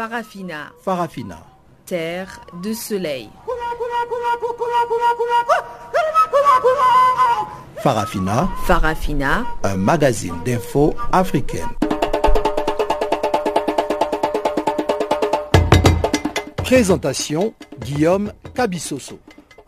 Farafina. Farafina. Terre de soleil. Farafina. Farafina. Un magazine d'infos africaine. Présentation Guillaume Cabissoso.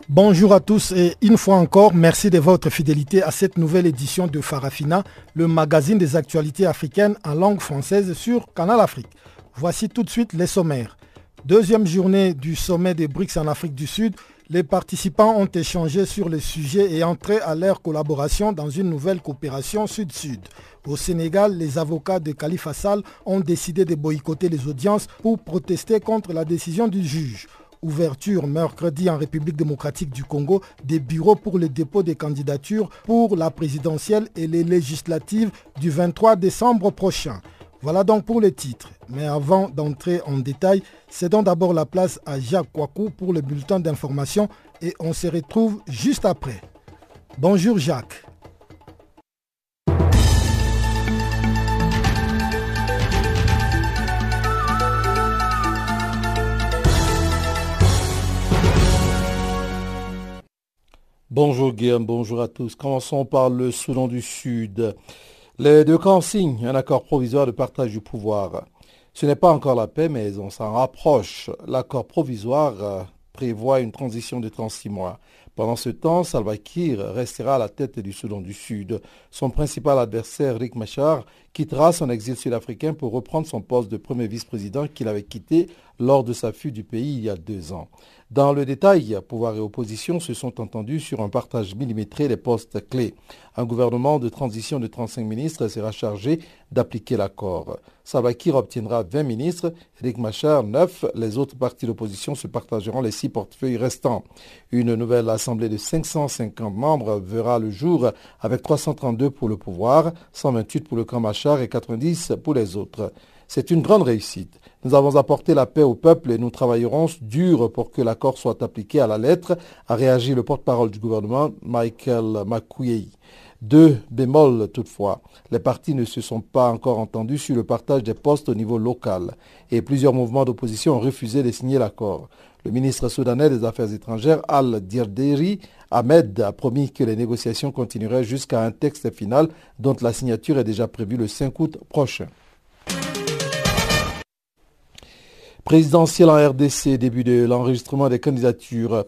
Bonjour à tous et une fois encore, merci de votre fidélité à cette nouvelle édition de Farafina, le magazine des actualités africaines en langue française sur Canal Afrique. Voici tout de suite les sommaires. Deuxième journée du sommet des BRICS en Afrique du Sud, les participants ont échangé sur les sujets et entré à leur collaboration dans une nouvelle coopération sud-sud. Au Sénégal, les avocats de Khalifa Sall ont décidé de boycotter les audiences pour protester contre la décision du juge. Ouverture mercredi en République démocratique du Congo des bureaux pour le dépôt des candidatures pour la présidentielle et les législatives du 23 décembre prochain. Voilà donc pour les titres. Mais avant d'entrer en détail, cédons d'abord la place à Jacques Kouakou pour le bulletin d'information et on se retrouve juste après. Bonjour Jacques. Bonjour Guillaume, bonjour à tous. Commençons par le Soudan du Sud. Les deux camps signent un accord provisoire de partage du pouvoir. Ce n'est pas encore la paix, mais on s'en rapproche. L'accord provisoire euh, prévoit une transition de 36 mois. Pendant ce temps, Salva Kiir restera à la tête du Soudan du Sud. Son principal adversaire, Rick Machar, quittera son exil sud-africain pour reprendre son poste de premier vice-président qu'il avait quitté lors de sa fuite du pays il y a deux ans. Dans le détail, pouvoir et opposition se sont entendus sur un partage millimétré des postes clés. Un gouvernement de transition de 35 ministres sera chargé d'appliquer l'accord. Sabakir obtiendra 20 ministres, Eric Machar 9. Les autres partis d'opposition se partageront les six portefeuilles restants. Une nouvelle assemblée de 550 membres verra le jour avec 332 pour le pouvoir, 128 pour le camp Machar et 90 pour les autres. C'est une grande réussite. Nous avons apporté la paix au peuple et nous travaillerons dur pour que l'accord soit appliqué à la lettre, a réagi le porte-parole du gouvernement, Michael McQuay. Deux bémols toutefois. Les partis ne se sont pas encore entendus sur le partage des postes au niveau local et plusieurs mouvements d'opposition ont refusé de signer l'accord. Le ministre soudanais des Affaires étrangères, Al-Dirderi Ahmed, a promis que les négociations continueraient jusqu'à un texte final dont la signature est déjà prévue le 5 août prochain. Présidentiel en RDC, début de l'enregistrement des candidatures.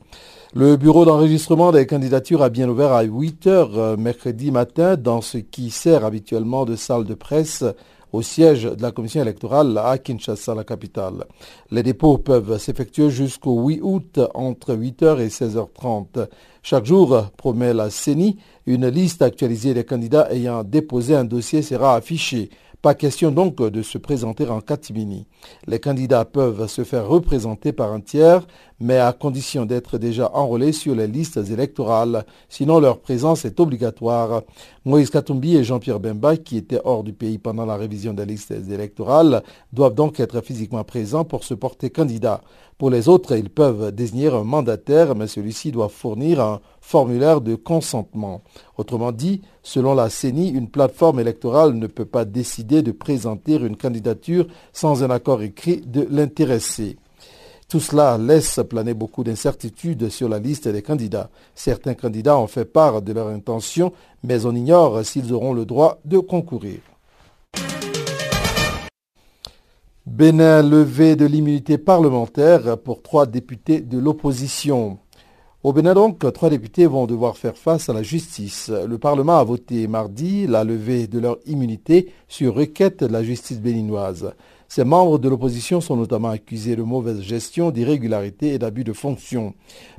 Le bureau d'enregistrement des candidatures a bien ouvert à 8 heures euh, mercredi matin dans ce qui sert habituellement de salle de presse au siège de la commission électorale à Kinshasa, la capitale. Les dépôts peuvent s'effectuer jusqu'au 8 août entre 8h et 16h30. Chaque jour, promet la CENI, une liste actualisée des candidats ayant déposé un dossier sera affichée pas question donc de se présenter en catimini. Les candidats peuvent se faire représenter par un tiers, mais à condition d'être déjà enrôlés sur les listes électorales. Sinon, leur présence est obligatoire. Moïse Katumbi et Jean-Pierre Bemba, qui étaient hors du pays pendant la révision des listes électorales, doivent donc être physiquement présents pour se porter candidat. Pour les autres, ils peuvent désigner un mandataire, mais celui-ci doit fournir un formulaire de consentement. Autrement dit, selon la CENI, une plateforme électorale ne peut pas décider de présenter une candidature sans un accord écrit de l'intéressé. Tout cela laisse planer beaucoup d'incertitudes sur la liste des candidats. Certains candidats ont fait part de leur intention, mais on ignore s'ils auront le droit de concourir. Bénin levé de l'immunité parlementaire pour trois députés de l'opposition. Au Bénin donc, trois députés vont devoir faire face à la justice. Le Parlement a voté mardi la levée de leur immunité sur requête de la justice béninoise. Ces membres de l'opposition sont notamment accusés de mauvaise gestion, d'irrégularité et d'abus de fonction.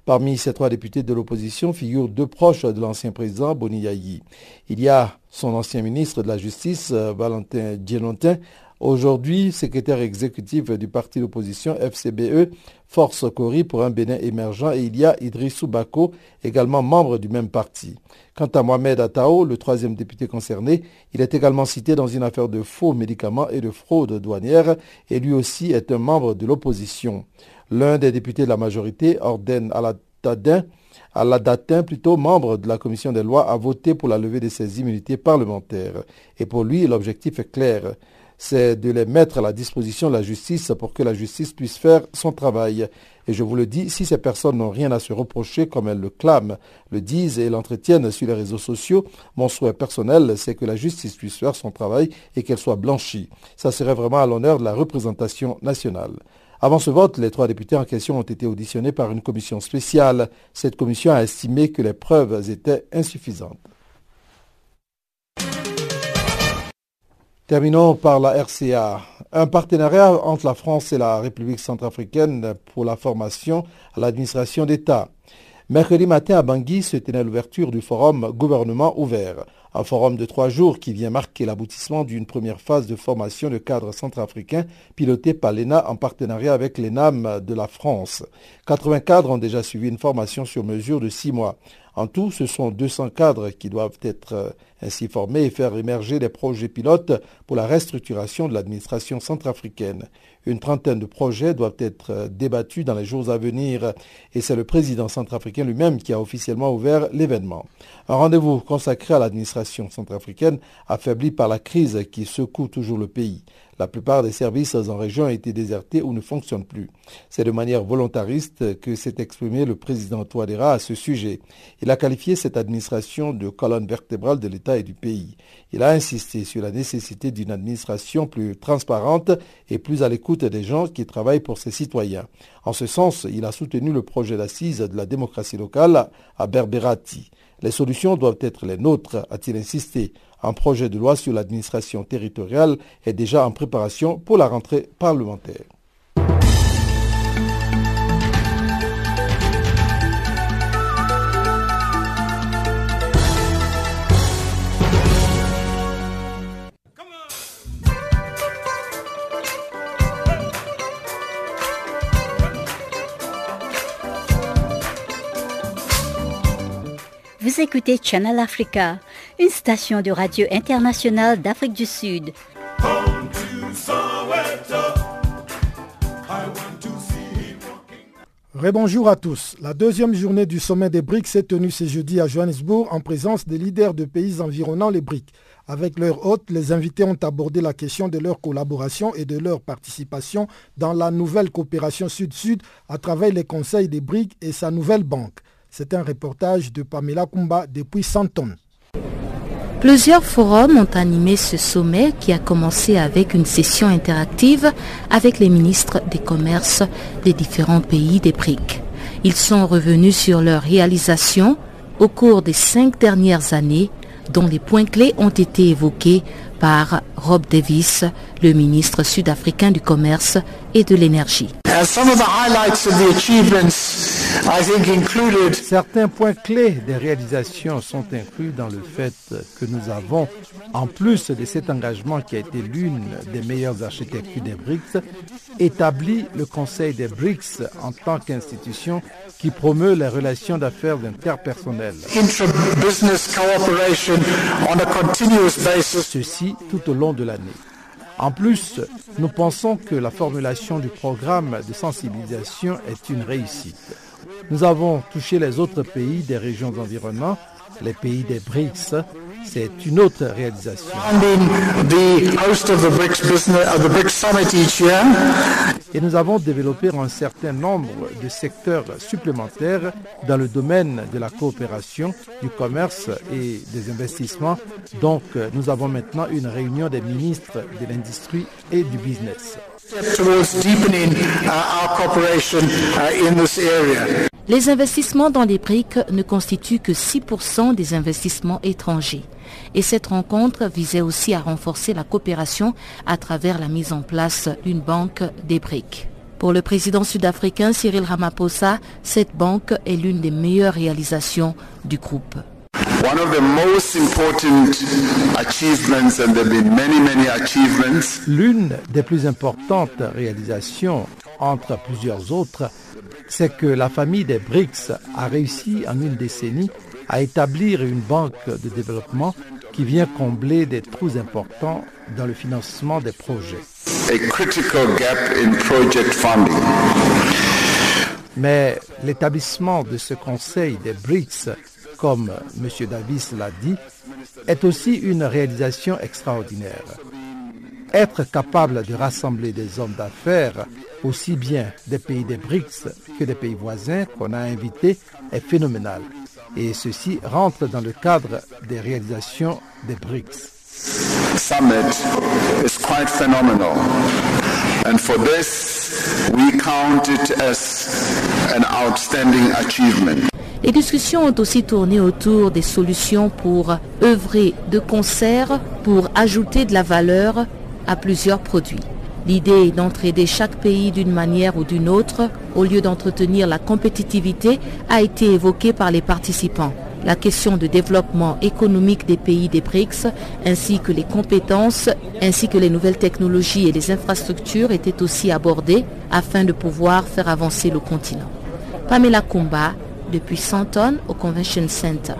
Parmi ces trois députés de l'opposition figurent deux proches de l'ancien président Boni Yayi. Il y a son ancien ministre de la Justice, Valentin Djenontin, Aujourd'hui, secrétaire exécutif du parti d'opposition FCBE, Force Cori pour un Bénin émergent, et il y a Idrissou Bako, également membre du même parti. Quant à Mohamed Atao, le troisième député concerné, il est également cité dans une affaire de faux médicaments et de fraude douanière, et lui aussi est un membre de l'opposition. L'un des députés de la majorité ordonne à la plutôt membre de la commission des lois, a voté pour la levée de ses immunités parlementaires. Et pour lui, l'objectif est clair c'est de les mettre à la disposition de la justice pour que la justice puisse faire son travail. Et je vous le dis, si ces personnes n'ont rien à se reprocher comme elles le clament, le disent et l'entretiennent sur les réseaux sociaux, mon souhait personnel, c'est que la justice puisse faire son travail et qu'elle soit blanchie. Ça serait vraiment à l'honneur de la représentation nationale. Avant ce vote, les trois députés en question ont été auditionnés par une commission spéciale. Cette commission a estimé que les preuves étaient insuffisantes. Terminons par la RCA. Un partenariat entre la France et la République centrafricaine pour la formation à l'administration d'État. Mercredi matin à Bangui se tenait l'ouverture du forum Gouvernement ouvert, un forum de trois jours qui vient marquer l'aboutissement d'une première phase de formation de cadres centrafricains piloté par l'ENA en partenariat avec l'ENAM de la France. 80 cadres ont déjà suivi une formation sur mesure de six mois. En tout, ce sont 200 cadres qui doivent être euh, ainsi formés et faire émerger des projets pilotes pour la restructuration de l'administration centrafricaine. Une trentaine de projets doivent être euh, débattus dans les jours à venir et c'est le président centrafricain lui-même qui a officiellement ouvert l'événement. Un rendez-vous consacré à l'administration centrafricaine affaiblie par la crise qui secoue toujours le pays. La plupart des services en région ont été désertés ou ne fonctionnent plus. C'est de manière volontariste que s'est exprimé le président Touadéra à ce sujet. Il a qualifié cette administration de colonne vertébrale de l'État et du pays. Il a insisté sur la nécessité d'une administration plus transparente et plus à l'écoute des gens qui travaillent pour ses citoyens. En ce sens, il a soutenu le projet d'assise de la démocratie locale à Berberati. Les solutions doivent être les nôtres, a-t-il insisté. Un projet de loi sur l'administration territoriale est déjà en préparation pour la rentrée parlementaire. Vous écoutez Channel Africa, une station de radio internationale d'Afrique du Sud. Rebonjour à tous. La deuxième journée du sommet des BRICS s'est tenue ce jeudi à Johannesburg en présence des leaders de pays environnant les BRICS. Avec leur hôte, les invités ont abordé la question de leur collaboration et de leur participation dans la nouvelle coopération Sud-Sud à travers les conseils des BRICS et sa nouvelle banque. C'est un reportage de Pamela Kumba depuis Santon. Plusieurs forums ont animé ce sommet qui a commencé avec une session interactive avec les ministres des commerces des différents pays des BRICS. Ils sont revenus sur leurs réalisations au cours des cinq dernières années dont les points clés ont été évoqués par Rob Davis, le ministre sud-africain du Commerce et de l'Énergie. Certains points clés des réalisations sont inclus dans le fait que nous avons, en plus de cet engagement qui a été l'une des meilleures architectures des BRICS, établi le Conseil des BRICS en tant qu'institution qui promeut les relations d'affaires interpersonnelles. Ceci tout au long de l'année. En plus, nous pensons que la formulation du programme de sensibilisation est une réussite. Nous avons touché les autres pays des régions environnantes, les pays des BRICS, c'est une autre réalisation. Et nous avons développé un certain nombre de secteurs supplémentaires dans le domaine de la coopération, du commerce et des investissements. Donc, nous avons maintenant une réunion des ministres de l'industrie et du business. Les investissements dans les BRICS ne constituent que 6% des investissements étrangers. Et cette rencontre visait aussi à renforcer la coopération à travers la mise en place d'une banque des BRICS. Pour le président sud-africain Cyril Ramaphosa, cette banque est l'une des meilleures réalisations du groupe. L'une des plus importantes réalisations, entre plusieurs autres, c'est que la famille des BRICS a réussi en une décennie à établir une banque de développement qui vient combler des trous importants dans le financement des projets. Mais l'établissement de ce conseil des BRICS, comme M. Davis l'a dit, est aussi une réalisation extraordinaire. être capable de rassembler des hommes d'affaires, aussi bien des pays des BRICS que des pays voisins qu'on a invités, est phénoménal. Et ceci rentre dans le cadre des réalisations des BRICS. Summit is quite phenomenal. And for this, we count it as an outstanding achievement. Les discussions ont aussi tourné autour des solutions pour œuvrer de concert pour ajouter de la valeur à plusieurs produits. L'idée est d'entraider chaque pays d'une manière ou d'une autre, au lieu d'entretenir la compétitivité, a été évoquée par les participants. La question de développement économique des pays des BRICS, ainsi que les compétences, ainsi que les nouvelles technologies et les infrastructures étaient aussi abordées afin de pouvoir faire avancer le continent. Pamela Kumba, depuis Santon au Convention Center.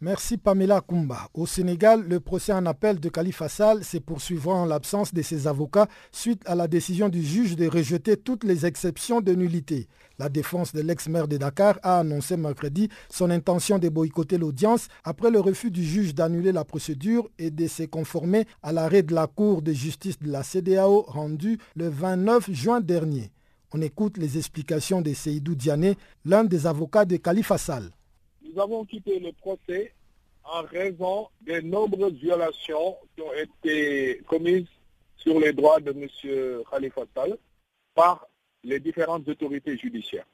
Merci Pamela Kumba. Au Sénégal, le procès en appel de Khalifa Sall s'est poursuivant en l'absence de ses avocats suite à la décision du juge de rejeter toutes les exceptions de nullité. La défense de l'ex-maire de Dakar a annoncé mercredi son intention de boycotter l'audience après le refus du juge d'annuler la procédure et de se conformer à l'arrêt de la Cour de justice de la CDAO rendu le 29 juin dernier. On écoute les explications de Seydou Diané, l'un des avocats de Khalifa Sall nous avons quitté le procès en raison des nombreuses violations qui ont été commises sur les droits de M. Khalifa Sall par les différentes autorités judiciaires.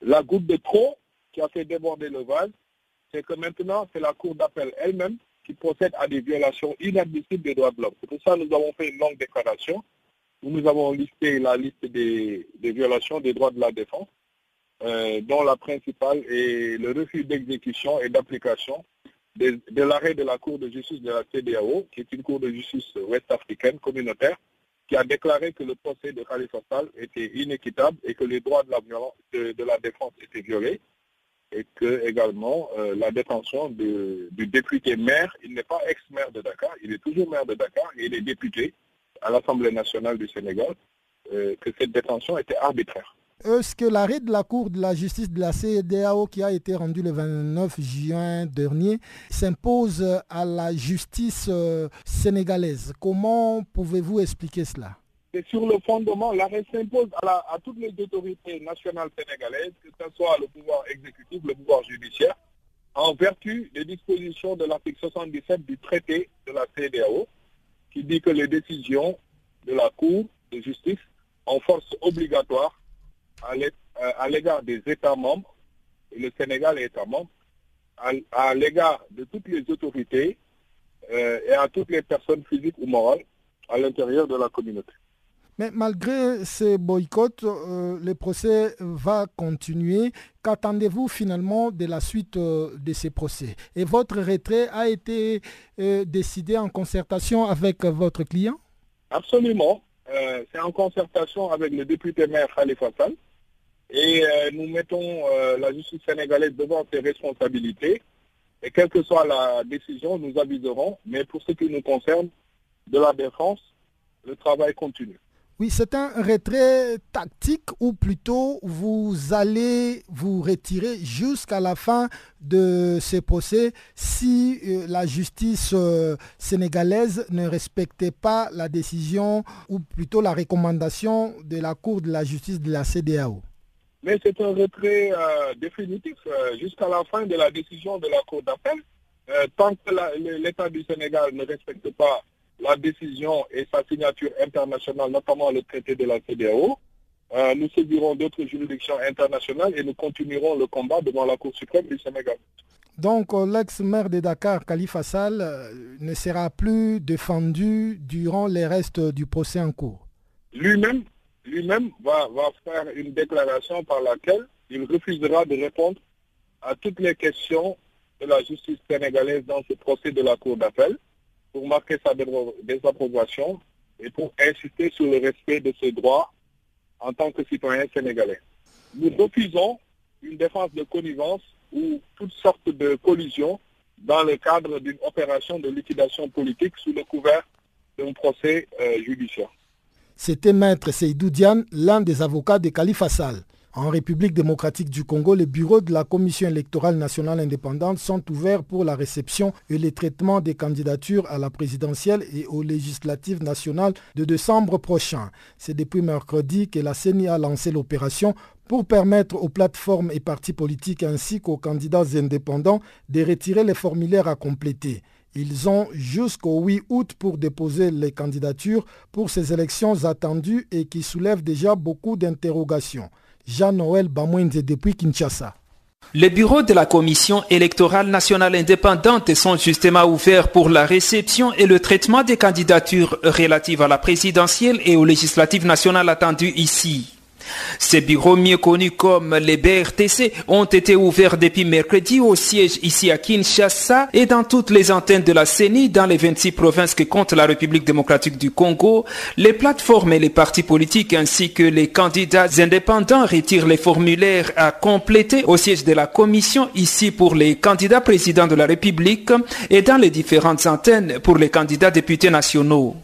La goutte de trop qui a fait déborder le vase, c'est que maintenant, c'est la Cour d'appel elle-même qui procède à des violations inadmissibles des droits de l'homme. C'est pour ça que nous avons fait une longue déclaration où nous avons listé la liste des violations des droits de la défense euh, dont la principale est le refus d'exécution et d'application de, l'arrêt de la Cour de justice de la CDAO, qui est une Cour de justice ouest-africaine communautaire, qui a déclaré que le procès de Khalifa Sall était inéquitable et que les droits de la, défense étaient violés et que également euh, la détention du député maire, il n'est pas ex-maire de Dakar, il est toujours maire de Dakar et il est député à l'Assemblée nationale du Sénégal, euh, que cette détention était arbitraire. Est-ce que l'arrêt de la Cour de la justice de la CEDAO qui a été rendu le 29 juin dernier s'impose à la justice euh, sénégalaise. Comment pouvez-vous expliquer cela? C'est sur le fondement, l'arrêt s'impose à, toutes les autorités nationales sénégalaises, que ce soit le pouvoir exécutif, le pouvoir judiciaire, en vertu des dispositions de l'article 77 du traité de la CEDAO, qui dit que les décisions de la Cour de justice en force obligatoire à l'égard des États membres, et le Sénégal est État membre, à, l'égard de toutes les autorités euh, et à toutes les personnes physiques ou morales à l'intérieur de la communauté. Mais malgré ces boycotts, euh, le procès va continuer. Qu'attendez-vous finalement de la suite de ces procès? Et votre retrait a été décidé en concertation avec votre client? Absolument. C'est en concertation avec le député maire Khalifa Sall et euh, nous mettons euh, la justice sénégalaise devant ses responsabilités. Et quelle que soit la décision, nous aviserons. Mais pour ce qui nous concerne, de la défense, le travail continue. Oui, c'est un retrait tactique ou plutôt vous allez vous retirer jusqu'à la fin de ce procès si euh, la justice sénégalaise ne respectait pas la décision ou plutôt la recommandation de la Cour de la justice de la CDAO mais c'est un retrait euh, définitif euh, jusqu'à la fin de la décision de la Cour d'appel. Euh, tant que l'État du Sénégal ne respecte pas la décision et sa signature internationale, notamment le traité de la CDAO, nous sévirons d'autres juridictions internationales et nous continuerons le combat devant la Cour suprême du Sénégal. Donc l'ex-maire de Dakar, Khalifa Sall, ne sera plus défendu durant les restes du procès en cours Lui-même lui-même va, faire une déclaration par laquelle il refusera de répondre à toutes les questions de la justice sénégalaise dans ce procès de la Cour d'appel pour marquer sa désapprobation et pour insister sur le respect de ses droits en tant que citoyen sénégalais. Nous refusons une défense de connivence ou toutes sortes de collisions dans le cadre d'une opération de liquidation politique sous le couvert d'un procès euh, judiciaire. C'était Maître Seydou Diane, l'un des avocats de Khalifa Sall. En République démocratique du Congo, les bureaux de la Commission électorale nationale indépendante sont ouverts pour la réception et le traitement des candidatures à la présidentielle et aux législatives nationales de décembre prochain. C'est depuis mercredi que la CENI a lancé l'opération pour permettre aux plateformes et partis politiques ainsi qu'aux candidats indépendants de retirer les formulaires à compléter. Ils ont jusqu'au 8 août pour déposer les candidatures pour ces élections attendues et qui soulèvent déjà beaucoup d'interrogations. Jean-Noël Bamouinze depuis Kinshasa. Les bureaux de la Commission électorale nationale indépendante sont justement ouverts pour la réception et le traitement des candidatures relatives à la présidentielle et aux législatives nationales attendues ici. Ces bureaux mieux connus comme les BRTC ont été ouverts depuis mercredi au siège ici à Kinshasa et dans toutes les antennes de la CENI dans les 26 provinces que compte la République démocratique du Congo. Les plateformes et les partis politiques ainsi que les candidats indépendants retirent les formulaires à compléter au siège de la commission ici pour les candidats présidents de la République et dans les différentes antennes pour les candidats députés nationaux.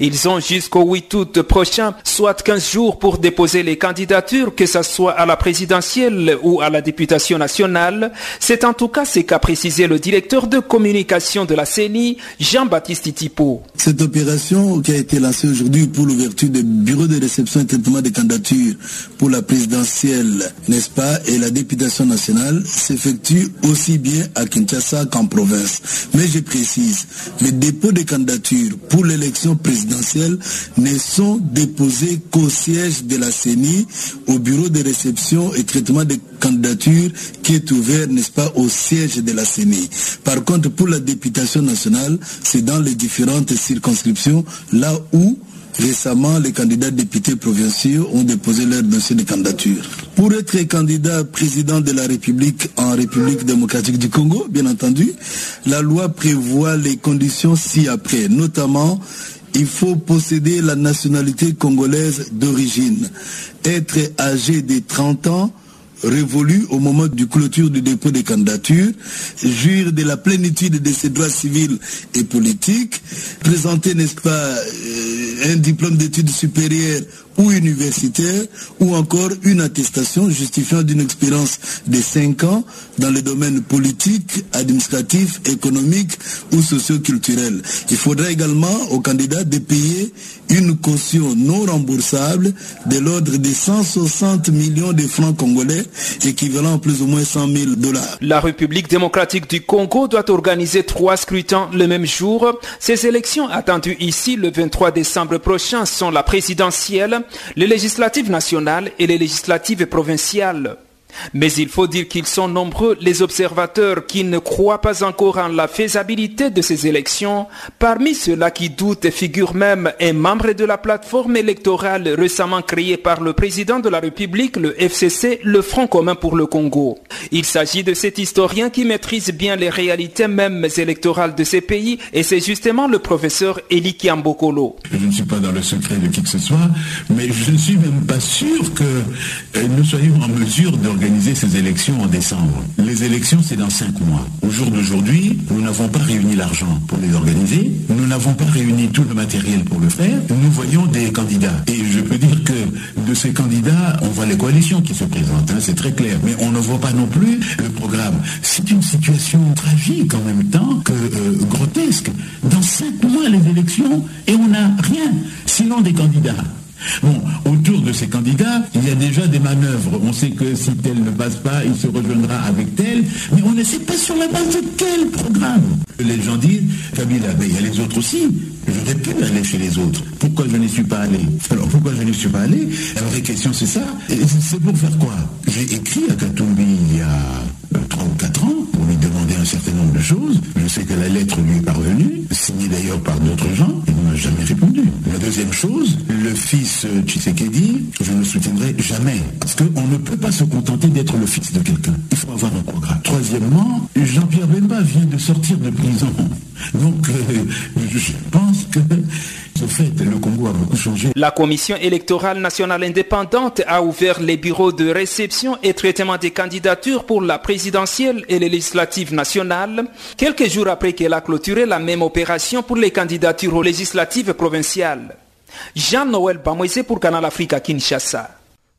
Ils ont jusqu'au 8 août prochain, soit 15 jours pour déposer les candidatures, que ce soit à la présidentielle ou à la députation nationale. C'est en tout cas ce qu'a précisé le directeur de communication de la CENI, Jean-Baptiste Itipo. Cette opération qui a été lancée aujourd'hui pour l'ouverture des bureaux de réception et traitement des candidatures pour la présidentielle, n'est-ce pas, et la députation nationale s'effectue aussi bien à Kinshasa qu'en province. Mais je précise, les dépôts de candidatures pour l'élection présidentielles ne sont déposées qu'au siège de la CENI, au bureau de réception et traitement des candidatures qui est ouvert, n'est-ce pas, au siège de la CENI. Par contre, pour la députation nationale, c'est dans les différentes circonscriptions, là où Récemment, les candidats députés provinciaux ont déposé leur dossier de candidature. Pour être candidat président de la République en République démocratique du Congo, bien entendu, la loi prévoit les conditions ci-après, notamment il faut posséder la nationalité congolaise d'origine, être âgé de 30 ans, révolu au moment du clôture du dépôt des candidatures, jouir de la plénitude de ses droits civils et politiques, présenter, n'est-ce pas, euh, un diplôme d'études supérieures ou universitaire, ou encore une attestation justifiant d'une expérience de 5 ans dans les domaines politiques, administratifs, économiques ou socio-culturels. Il faudra également aux candidats de payer une caution non remboursable de l'ordre de 160 millions de francs congolais, équivalent à plus ou moins 100 000 dollars. La République démocratique du Congo doit organiser trois scrutins le même jour. Ces élections attendues ici le 23 décembre prochain sont la présidentielle, les législatives nationales et les législatives provinciales. Mais il faut dire qu'ils sont nombreux les observateurs qui ne croient pas encore en la faisabilité de ces élections. Parmi ceux-là qui doutent figure même un membre de la plateforme électorale récemment créée par le président de la République, le FCC, le Front commun pour le Congo. Il s'agit de cet historien qui maîtrise bien les réalités même électorales de ces pays et c'est justement le professeur Eli Kiambokolo. Je ne suis pas dans le secret de qui que ce soit, mais je ne suis même pas sûr que euh, nous soyons en mesure d'organiser organiser ces élections en décembre. Les élections, c'est dans cinq mois. Au jour d'aujourd'hui, nous n'avons pas réuni l'argent pour les organiser. Nous n'avons pas réuni tout le matériel pour le faire. Nous voyons des candidats. Et je peux dire que de ces candidats, on voit les coalitions qui se présentent. Hein, c'est très clair. Mais on ne voit pas non plus le programme. C'est une situation tragique en même temps que euh, grotesque. Dans cinq mois, les élections, et on n'a rien, sinon des candidats. Bon, autour de ces candidats, il y a déjà des manœuvres. On sait que si tel ne passe pas, il se rejoindra avec tel, mais on ne sait pas sur la base de quel programme. Les gens disent, Kabila, mais il y a les autres aussi. J'aurais pu aller chez les autres. Pourquoi je n'y suis pas allé? Alors pourquoi je n'y suis pas allé? La vraie question c'est ça. C'est pour faire quoi? J'ai écrit à Katumbi il y a 3 ou 4 ans pour lui demander un certain nombre de choses. Je sais que la lettre lui est parvenue, signée d'ailleurs par d'autres gens. Jamais répondu. La deuxième chose, le fils Tshisekedi, je ne le soutiendrai jamais. Parce qu'on ne peut pas se contenter d'être le fils de quelqu'un. Il faut avoir un programme. Troisièmement, Jean-Pierre Bemba vient de sortir de prison. Donc, euh, je pense que ce fait, le Congo a beaucoup changé. La Commission électorale nationale indépendante a ouvert les bureaux de réception et traitement des candidatures pour la présidentielle et les législatives nationales, quelques jours après qu'elle a clôturé la même opération pour les candidatures aux législatives provinciales. Jean-Noël Bamoise pour Canal Afrique à Kinshasa.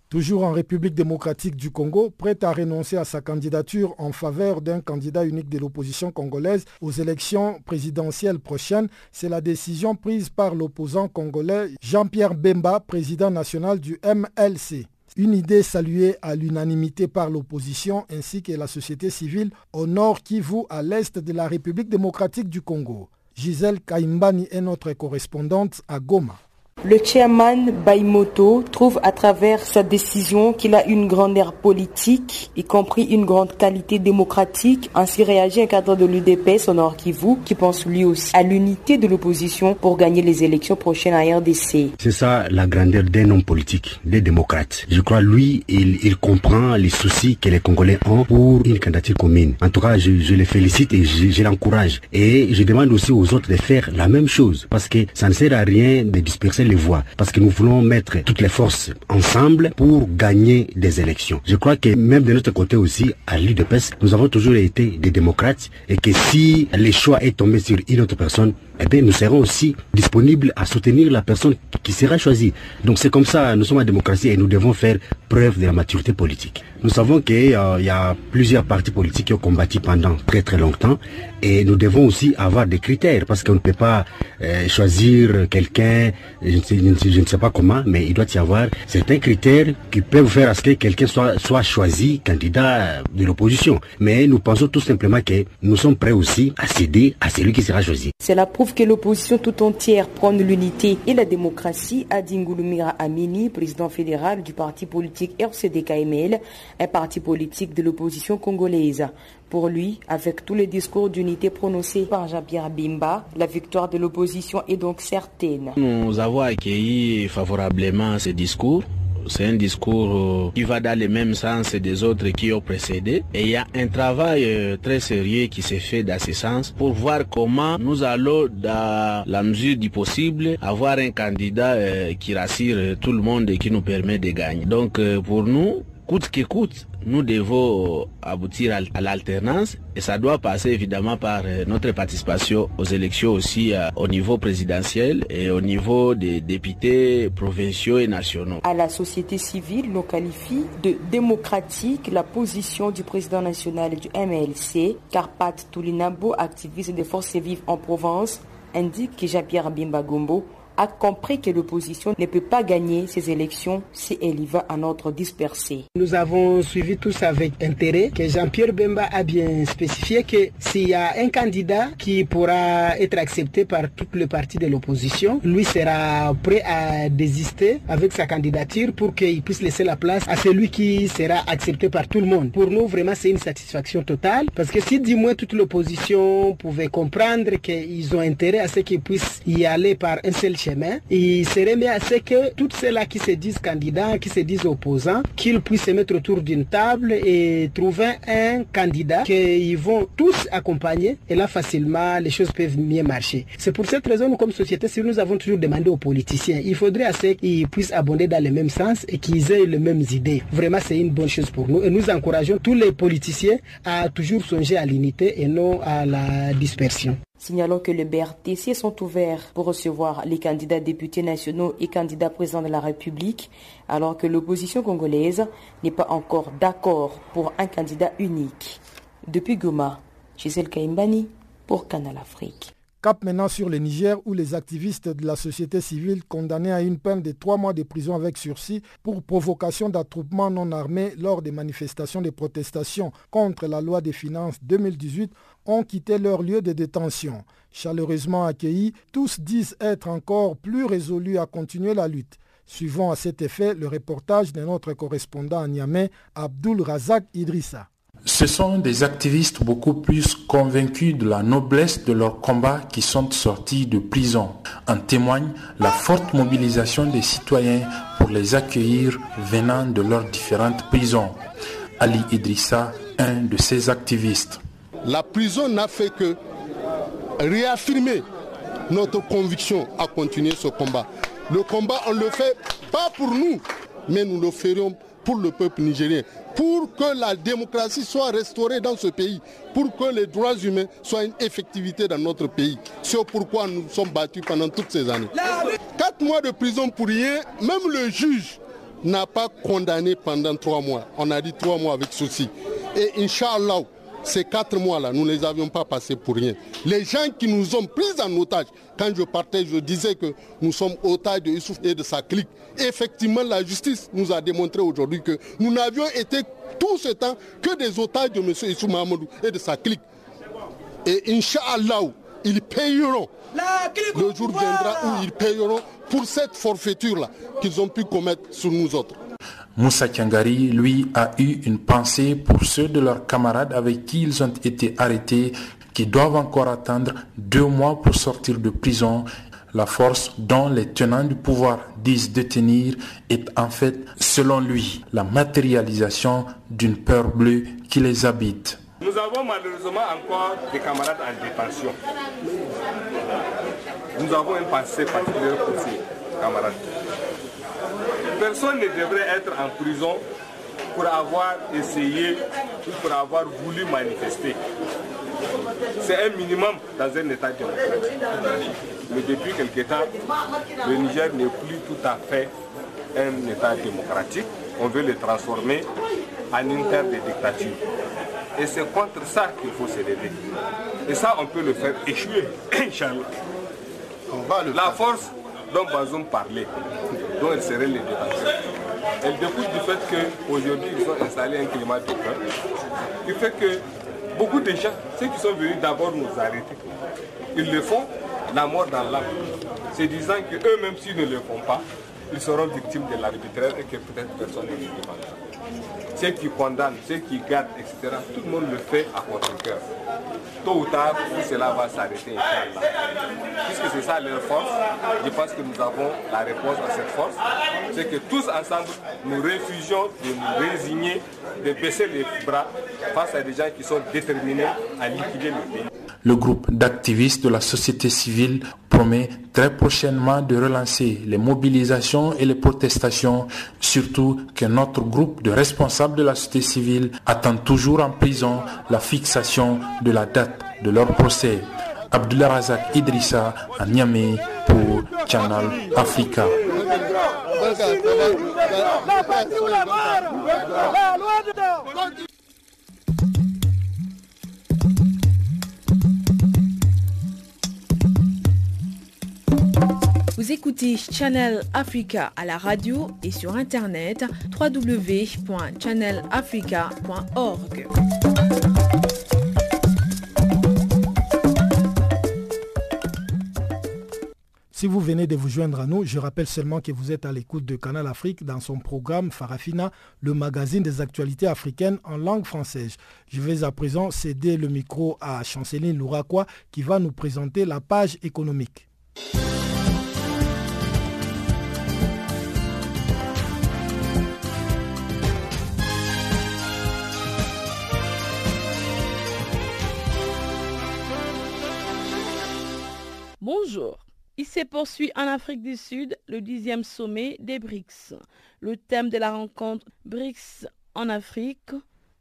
Toujours en République démocratique du Congo, prête à renoncer à sa candidature en faveur d'un candidat unique de l'opposition congolaise aux élections présidentielles prochaines, c'est la décision prise par l'opposant congolais Jean-Pierre Bemba, président national du MLC. Une idée saluée à l'unanimité par l'opposition ainsi que la société civile au nord Kivu à l'est de la République démocratique du Congo. Gisèle Kaimbani est notre correspondante à Goma. Le chairman Baimoto trouve à travers sa décision qu'il a une grande aire politique, y compris une grande qualité démocratique. Ainsi réagit un cadre de l'UDPS au Nord Kivu qui pense lui aussi à l'unité de l'opposition pour gagner les élections prochaines à RDC. C'est ça la grandeur d'un homme politique, des démocrates. Je crois lui, il, il, comprend les soucis que les Congolais ont pour une candidature commune. En tout cas, je, je les félicite et je, je l'encourage. Et je demande aussi aux autres de faire la même chose parce que ça ne sert à rien de disperser les parce que nous voulons mettre toutes les forces ensemble pour gagner des élections. Je crois que même de notre côté aussi, à l'UDPS, nous avons toujours été des démocrates et que si le choix est tombé sur une autre personne, eh bien, nous serons aussi disponibles à soutenir la personne qui sera choisie. Donc c'est comme ça, nous sommes en démocratie et nous devons faire preuve de la maturité politique. Nous savons qu'il euh, y a plusieurs partis politiques qui ont combattu pendant très très longtemps et nous devons aussi avoir des critères parce qu'on ne peut pas euh, choisir quelqu'un, je, ne sais pas comment, mais il doit y avoir certains critères qui peuvent faire à ce que quelqu'un soit, soit choisi candidat de l'opposition. Mais nous pensons tout simplement que nous sommes prêts aussi à céder à celui qui sera choisi. Cela que l'opposition tout entière prône l'unité et la démocratie, a dit Amini, président fédéral du parti politique RCD-KML, un parti politique de l'opposition congolaise. Pour lui, avec tous les discours d'unité prononcés par Jean-Pierre Bimba, la victoire de l'opposition est donc certaine. Nous avons accueilli favorablement ces discours c'est un discours qui va dans le même sens des autres qui ont précédé. Et il y a un travail très sérieux qui s'est fait dans ce sens pour voir comment nous allons, dans la mesure du possible, avoir un candidat qui rassure tout le monde et qui nous permet de gagner. Donc pour nous, coûte que coûte, nous devons aboutir à l'alternance et ça doit passer évidemment par notre participation aux élections aussi au niveau présidentiel et au niveau des députés provinciaux et nationaux. À la société civile, l'on qualifie de démocratique la position du président national du MLC, Carpat Toulinabo, activiste des forces vives en Provence, indique que Jean-Pierre Bimbagombo a compris que l'opposition ne peut pas gagner ces élections si elle y va en ordre dispersé. Nous avons suivi tous avec intérêt que Jean-Pierre Bemba a bien spécifié que s'il y a un candidat qui pourra être accepté par tout le parti de l'opposition, lui sera prêt à désister avec sa candidature pour qu'il puisse laisser la place à celui qui sera accepté par tout le monde. Pour nous, vraiment, c'est une satisfaction totale parce que si du moins toute l'opposition pouvait comprendre qu'ils ont intérêt à ce qu'ils puissent y aller par un seul chemin, il serait mieux à ce que tous ceux-là qui se disent candidats, qui se disent opposants, qu'ils puissent se mettre autour d'une table et trouver un candidat qu'ils vont tous accompagner. Et là, facilement, les choses peuvent mieux marcher. C'est pour cette raison, nous, comme société civile, nous avons toujours demandé aux politiciens, il faudrait à ce qu'ils puissent abonder dans le même sens et qu'ils aient les mêmes idées. Vraiment, c'est une bonne chose pour nous. Et nous encourageons tous les politiciens à toujours songer à l'unité et non à la dispersion. Signalons que les BRTC sont ouverts pour recevoir les candidats députés nationaux et candidats présidents de la République, alors que l'opposition congolaise n'est pas encore d'accord pour un candidat unique. Depuis Goma, Gisèle Kaimbani pour Canal Afrique. Cap maintenant sur le Niger où les activistes de la société civile condamnés à une peine de trois mois de prison avec sursis pour provocation d'attroupement non armé lors des manifestations de protestation contre la loi des finances 2018 ont quitté leur lieu de détention. Chaleureusement accueillis, tous disent être encore plus résolus à continuer la lutte. Suivons à cet effet le reportage de notre correspondant à Niamey, Abdul Razak Idrissa. Ce sont des activistes beaucoup plus convaincus de la noblesse de leur combat qui sont sortis de prison. En témoigne la forte mobilisation des citoyens pour les accueillir venant de leurs différentes prisons. Ali Idrissa, un de ces activistes. La prison n'a fait que réaffirmer notre conviction à continuer ce combat. Le combat, on le fait pas pour nous, mais nous le ferions pour le peuple nigérien, pour que la démocratie soit restaurée dans ce pays, pour que les droits humains soient une effectivité dans notre pays. C'est pourquoi nous sommes battus pendant toutes ces années. Quatre mois de prison pour rien, même le juge n'a pas condamné pendant trois mois. On a dit trois mois avec souci. Et Inch'Allah, ces quatre mois-là, nous ne les avions pas passés pour rien. Les gens qui nous ont pris en otage, quand je partais, je disais que nous sommes otages de Youssouf et de sa clique. effectivement, la justice nous a démontré aujourd'hui que nous n'avions été tout ce temps que des otages de M. Issou Mahamadou et de sa clique. Et Inch'Allah, ils payeront. Le jour viendra où ils payeront pour cette forfaiture-là qu'ils ont pu commettre sur nous autres. Moussa Kiangari, lui, a eu une pensée pour ceux de leurs camarades avec qui ils ont été arrêtés, qui doivent encore attendre deux mois pour sortir de prison. La force dont les tenants du pouvoir disent détenir est en fait, selon lui, la matérialisation d'une peur bleue qui les habite. Nous avons malheureusement encore des camarades en détention. Nous avons un passé particulier pour ces camarades. Personne ne devrait être en prison pour avoir essayé ou pour avoir voulu manifester. C'est un minimum dans un État démocratique. Mais depuis quelque temps, le Niger n'est plus tout à fait un État démocratique. On veut le transformer en une terre de dictature. Et c'est contre ça qu'il faut se lever. Et ça, on peut le faire échouer, Inch'Allah. La force dont Bazoum parlait, dont elle serait les elle découle du fait qu'aujourd'hui, ils ont installé un climat de peur, qui fait que beaucoup de gens, ceux qui sont venus d'abord nous arrêter, ils le font la mort dans l'âme, se disant qu'eux-mêmes, s'ils ne le font pas, ils seront victimes de l'arbitraire et que peut-être personne ne les défendra ceux qui condamnent, ceux qui gardent, etc., tout le monde le fait à contre-cœur. Tôt ou tard, tout cela va s'arrêter, Puisque c'est ça leur force, je pense que nous avons la réponse à cette force. C'est que tous ensemble, nous refusions de nous résigner, de baisser les bras face à des gens qui sont déterminés à liquider le pays. Le groupe d'activistes de la société civile promet très prochainement de relancer les mobilisations et les protestations, surtout que notre groupe de responsables de la société civile attend toujours en prison la fixation de la date de leur procès. Abdullah Razak Idrissa à Niamey pour Channel Africa. Vous écoutez Channel Africa à la radio et sur internet www.channelafrica.org. Si vous venez de vous joindre à nous, je rappelle seulement que vous êtes à l'écoute de Canal Afrique dans son programme Farafina, le magazine des actualités africaines en langue française. Je vais à présent céder le micro à Chanceline Louraquois qui va nous présenter la page économique. Il s'est poursuit en Afrique du Sud le dixième sommet des BRICS. Le thème de la rencontre BRICS en Afrique,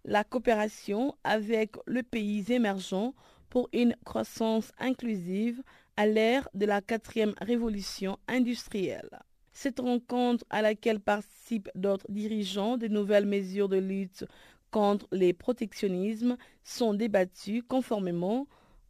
la coopération avec le pays émergent pour une croissance inclusive à l'ère de la quatrième révolution industrielle. Cette rencontre à laquelle participent d'autres dirigeants de nouvelles mesures de lutte contre les protectionnismes sont débattues conformément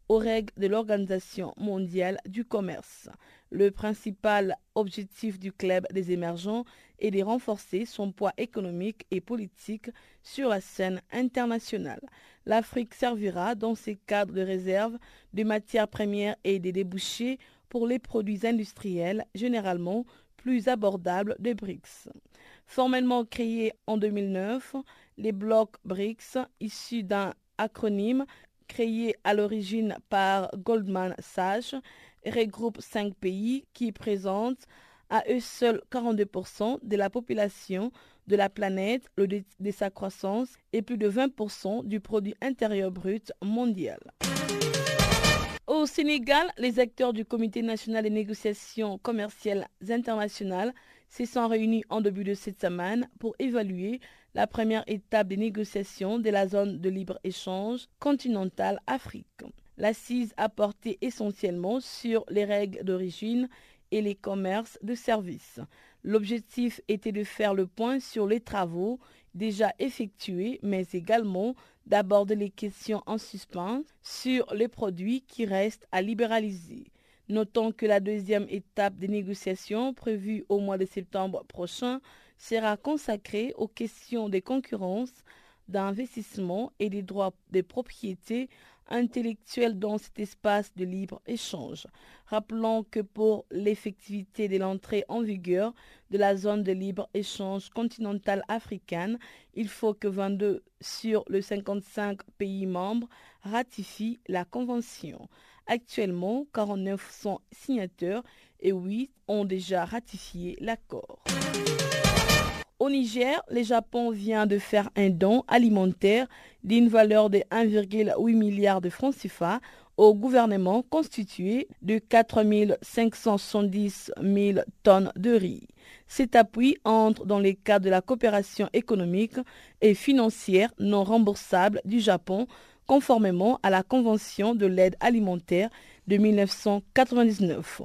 aux règles de l'Organisation mondiale du commerce. Le principal objectif du club des émergents est de renforcer son poids économique et politique sur la scène internationale. L'Afrique servira dans ces cadres de réserve de matières premières et des débouchés pour les produits industriels généralement plus abordables des BRICS. Formellement créés en 2009, les blocs BRICS, issus d'un acronyme créé à l'origine par Goldman Sachs, regroupe cinq pays qui présentent à eux seuls 42% de la population de la planète, le de sa croissance et plus de 20% du produit intérieur brut mondial. Au Sénégal, les acteurs du Comité national des négociations commerciales internationales se sont réunis en début de cette semaine pour évaluer la première étape des négociations de la zone de libre-échange continentale Afrique. L'assise a porté essentiellement sur les règles d'origine et les commerces de services. L'objectif était de faire le point sur les travaux déjà effectués, mais également d'aborder les questions en suspens sur les produits qui restent à libéraliser. Notons que la deuxième étape des négociations prévue au mois de septembre prochain sera consacrée aux questions des concurrences, d'investissement et des droits de propriété intellectuelle dans cet espace de libre-échange. Rappelons que pour l'effectivité de l'entrée en vigueur de la zone de libre-échange continentale africaine, il faut que 22 sur les 55 pays membres ratifient la Convention. Actuellement, 49 sont signataires et 8 ont déjà ratifié l'accord. Au Niger, le Japon vient de faire un don alimentaire d'une valeur de 1,8 milliard de francs CFA au gouvernement constitué de 4 570 000 tonnes de riz. Cet appui entre dans le cadre de la coopération économique et financière non remboursable du Japon conformément à la Convention de l'aide alimentaire de 1999.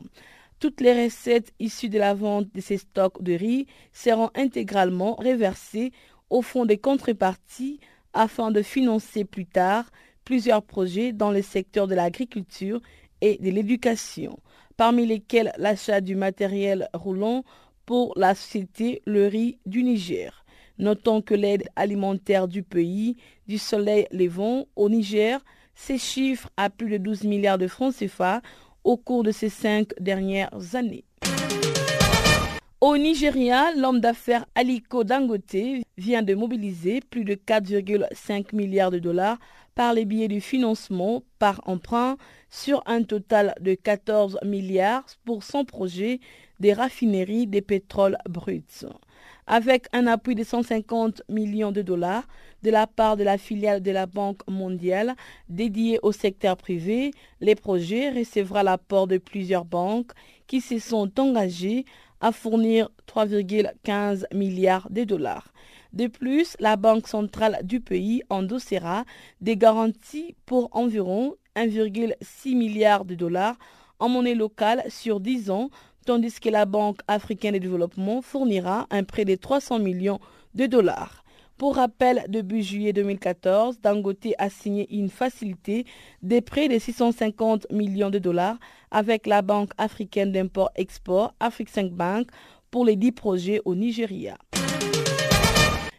Toutes les recettes issues de la vente de ces stocks de riz seront intégralement reversées au fonds des contreparties afin de financer plus tard plusieurs projets dans le secteur de l'agriculture et de l'éducation, parmi lesquels l'achat du matériel roulant pour la société Le Riz du Niger. Notons que l'aide alimentaire du pays du Soleil Levant au Niger s'échiffre à plus de 12 milliards de francs CFA au cours de ces cinq dernières années. Au Nigeria, l'homme d'affaires Aliko Dangote vient de mobiliser plus de 4,5 milliards de dollars par les billets du financement par emprunt sur un total de 14 milliards pour son projet des raffineries des pétroles bruts avec un appui de 150 millions de dollars de la part de la filiale de la Banque mondiale dédiée au secteur privé. Les projets recevra l'apport de plusieurs banques qui se sont engagées à fournir 3,15 milliards de dollars. De plus, la Banque centrale du pays endossera des garanties pour environ 1,6 milliard de dollars en monnaie locale sur 10 ans tandis que la Banque africaine de développement fournira un prêt de 300 millions de dollars. Pour rappel, depuis juillet 2014, Dangote a signé une facilité des prêts de 650 millions de dollars avec la Banque africaine d'import-export, Afrique 5 Bank, pour les 10 projets au Nigeria.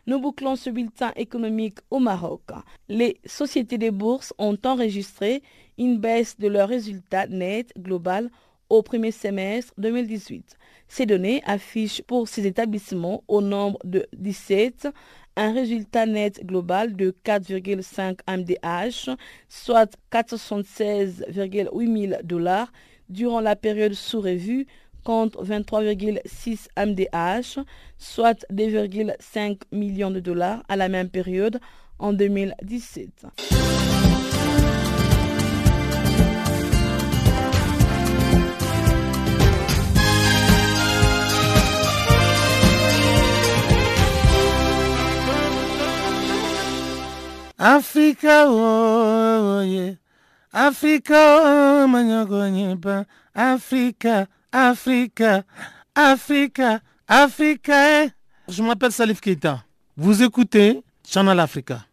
Nous bouclons ce bulletin économique au Maroc. Les sociétés des bourses ont enregistré une baisse de leurs résultats nets global au premier semestre 2018. Ces données affichent pour ces établissements au nombre de 17 un résultat net global de 4,5 MDH, soit 476,8 000 dollars durant la période sous-revue contre 23,6 MDH, soit 2,5 millions de dollars à la même période en 2017. Africa, oh, yeah. Africa, Africa, Africa, Africa, Africa. Je m'appelle Salif Keita. Vous écoutez Channel Africa,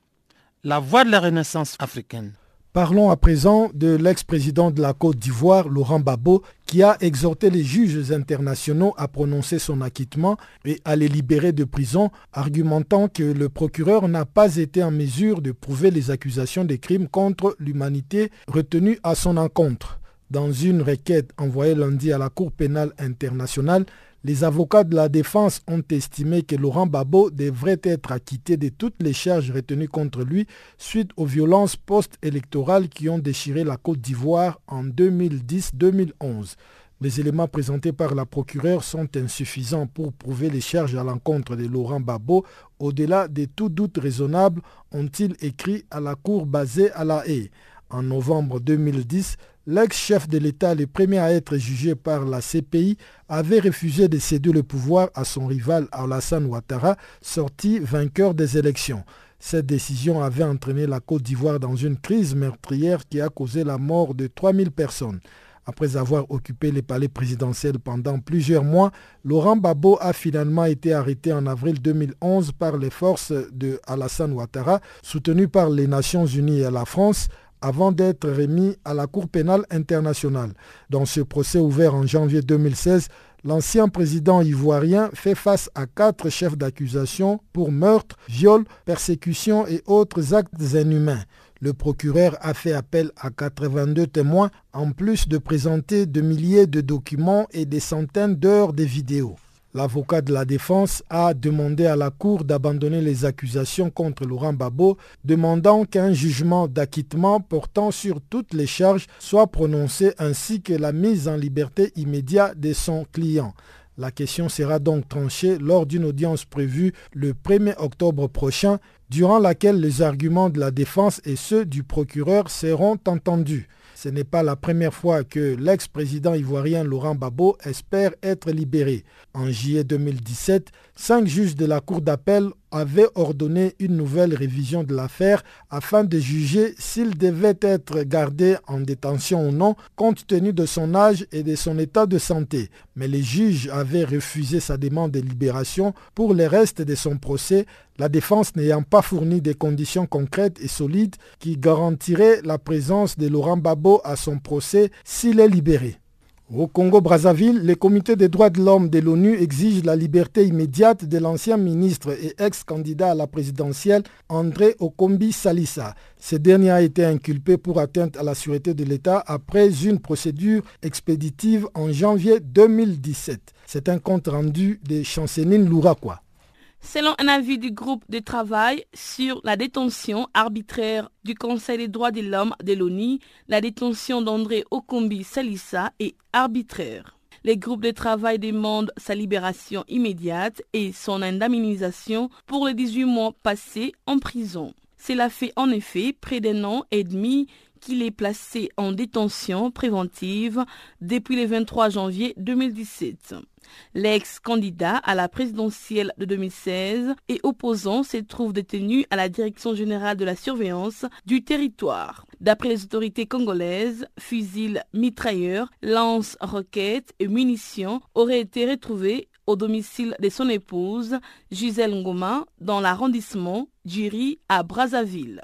la voix de la renaissance africaine. Parlons à présent de l'ex-président de la Côte d'Ivoire, Laurent Babo, qui a exhorté les juges internationaux à prononcer son acquittement et à les libérer de prison, argumentant que le procureur n'a pas été en mesure de prouver les accusations de crimes contre l'humanité retenues à son encontre. Dans une requête envoyée lundi à la Cour pénale internationale, les avocats de la défense ont estimé que Laurent Babo devrait être acquitté de toutes les charges retenues contre lui suite aux violences post-électorales qui ont déchiré la Côte d'Ivoire en 2010-2011. Les éléments présentés par la procureure sont insuffisants pour prouver les charges à l'encontre de Laurent Babo. Au-delà de tout doute raisonnable, ont-ils écrit à la Cour basée à La Haye. En novembre 2010, L'ex-chef de l'État, le premier à être jugé par la CPI, avait refusé de céder le pouvoir à son rival Alassane Ouattara, sorti vainqueur des élections. Cette décision avait entraîné la Côte d'Ivoire dans une crise meurtrière qui a causé la mort de 3000 personnes. Après avoir occupé les palais présidentiels pendant plusieurs mois, Laurent Gbagbo a finalement été arrêté en avril 2011 par les forces de Alassane Ouattara, soutenues par les Nations Unies et la France, avant d'être remis à la Cour pénale internationale. Dans ce procès ouvert en janvier 2016, l'ancien président ivoirien fait face à quatre chefs d'accusation pour meurtre, viol, persécution et autres actes inhumains. Le procureur a fait appel à 82 témoins en plus de présenter de milliers de documents et des centaines d'heures de vidéos. L'avocat de la défense a demandé à la Cour d'abandonner les accusations contre Laurent Babo, demandant qu'un jugement d'acquittement portant sur toutes les charges soit prononcé ainsi que la mise en liberté immédiate de son client. La question sera donc tranchée lors d'une audience prévue le 1er octobre prochain, durant laquelle les arguments de la défense et ceux du procureur seront entendus. Ce n'est pas la première fois que l'ex-président ivoirien Laurent Babo espère être libéré. En juillet 2017, cinq juges de la Cour d'appel avaient ordonné une nouvelle révision de l'affaire afin de juger s'il devait être gardé en détention ou non, compte tenu de son âge et de son état de santé. Mais les juges avaient refusé sa demande de libération pour le reste de son procès, la défense n'ayant pas fourni des conditions concrètes et solides qui garantiraient la présence de Laurent Babo à son procès s'il est libéré. Au Congo-Brazzaville, le comité des droits de l'homme de l'ONU exige la liberté immédiate de l'ancien ministre et ex-candidat à la présidentielle André Okombi Salissa. Ce dernier a été inculpé pour atteinte à la sûreté de l'État après une procédure expéditive en janvier 2017. C'est un compte rendu de Chanceline Louraquois. Selon un avis du groupe de travail sur la détention arbitraire du Conseil des droits de l'homme de l'ONU, la détention d'André Okombi Salissa est arbitraire. Les groupes de travail demandent sa libération immédiate et son indemnisation pour les 18 mois passés en prison. Cela fait en effet près d'un an et demi qu'il est placé en détention préventive depuis le 23 janvier 2017. L'ex-candidat à la présidentielle de 2016 et opposant se trouve détenu à la Direction générale de la surveillance du territoire. D'après les autorités congolaises, fusils, mitrailleurs, lance-roquettes et munitions auraient été retrouvés au domicile de son épouse, Gisèle Ngoma, dans l'arrondissement d'Iri à Brazzaville.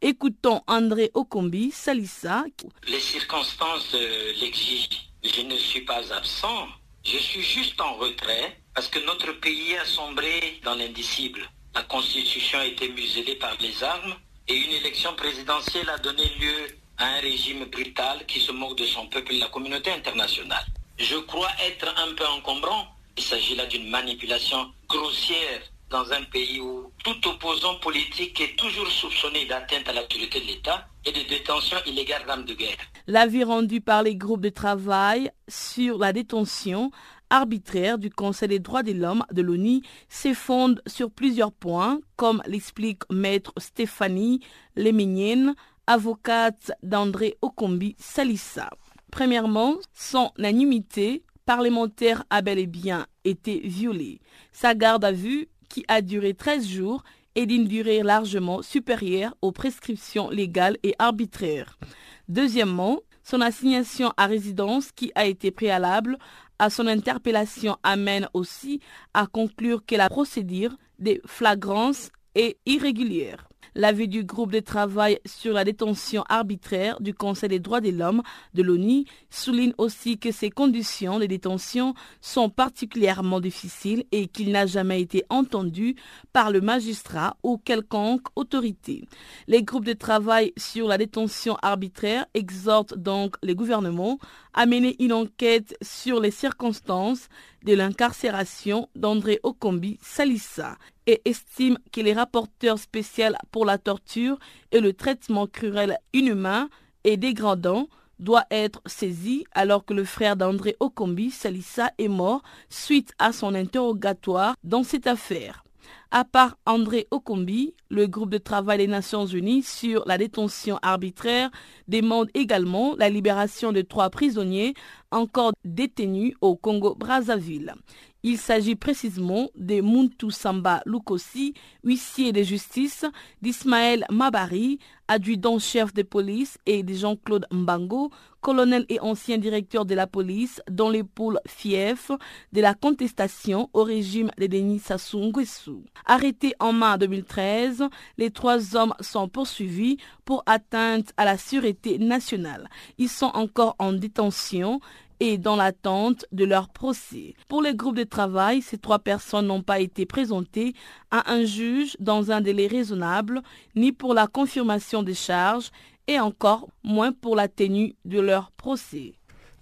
Écoutons André Okombi Salissa. Les circonstances euh, l'exigent. Je ne suis pas absent je suis juste en retrait parce que notre pays a sombré dans l'indicible. La constitution a été muselée par les armes et une élection présidentielle a donné lieu à un régime brutal qui se moque de son peuple et de la communauté internationale. Je crois être un peu encombrant. Il s'agit là d'une manipulation grossière dans un pays où tout opposant politique est toujours soupçonné d'atteinte à l'autorité de l'État et de détention illégale d'armes de guerre. L'avis rendu par les groupes de travail sur la détention arbitraire du Conseil des droits de l'homme de l'ONU s'effonde sur plusieurs points, comme l'explique maître Stéphanie Léminienne, avocate d'André Okombi Salissa. Premièrement, son anonymité parlementaire a bel et bien été violée. Sa garde à vue, qui a duré 13 jours, est d'une durée largement supérieure aux prescriptions légales et arbitraires. Deuxièmement, son assignation à résidence qui a été préalable à son interpellation amène aussi à conclure que la procédure des flagrances est irrégulière. L'avis du groupe de travail sur la détention arbitraire du Conseil des droits de l'homme de l'ONU souligne aussi que ces conditions de détention sont particulièrement difficiles et qu'il n'a jamais été entendu par le magistrat ou quelconque autorité. Les groupes de travail sur la détention arbitraire exhortent donc les gouvernements à mener une enquête sur les circonstances de l'incarcération d'André Okombi Salissa et estime que les rapporteurs spéciaux pour la torture et le traitement cruel inhumain et dégradant doit être saisi alors que le frère d'André Okombi Salissa est mort suite à son interrogatoire dans cette affaire. À part André Okombi, le groupe de travail des Nations Unies sur la détention arbitraire demande également la libération de trois prisonniers encore détenus au Congo-Brazzaville. Il s'agit précisément de Muntu Samba Lukosi, huissier de justice, d'Ismaël Mabari, adjudant-chef de police, et de Jean-Claude Mbango, colonel et ancien directeur de la police, dans les pôles fief de la contestation au régime de Denis Sassou Nguesso. Arrêtés en mai 2013, les trois hommes sont poursuivis pour atteinte à la sûreté nationale. Ils sont encore en détention et dans l'attente de leur procès. Pour les groupes de travail, ces trois personnes n'ont pas été présentées à un juge dans un délai raisonnable, ni pour la confirmation des charges, et encore moins pour la tenue de leur procès.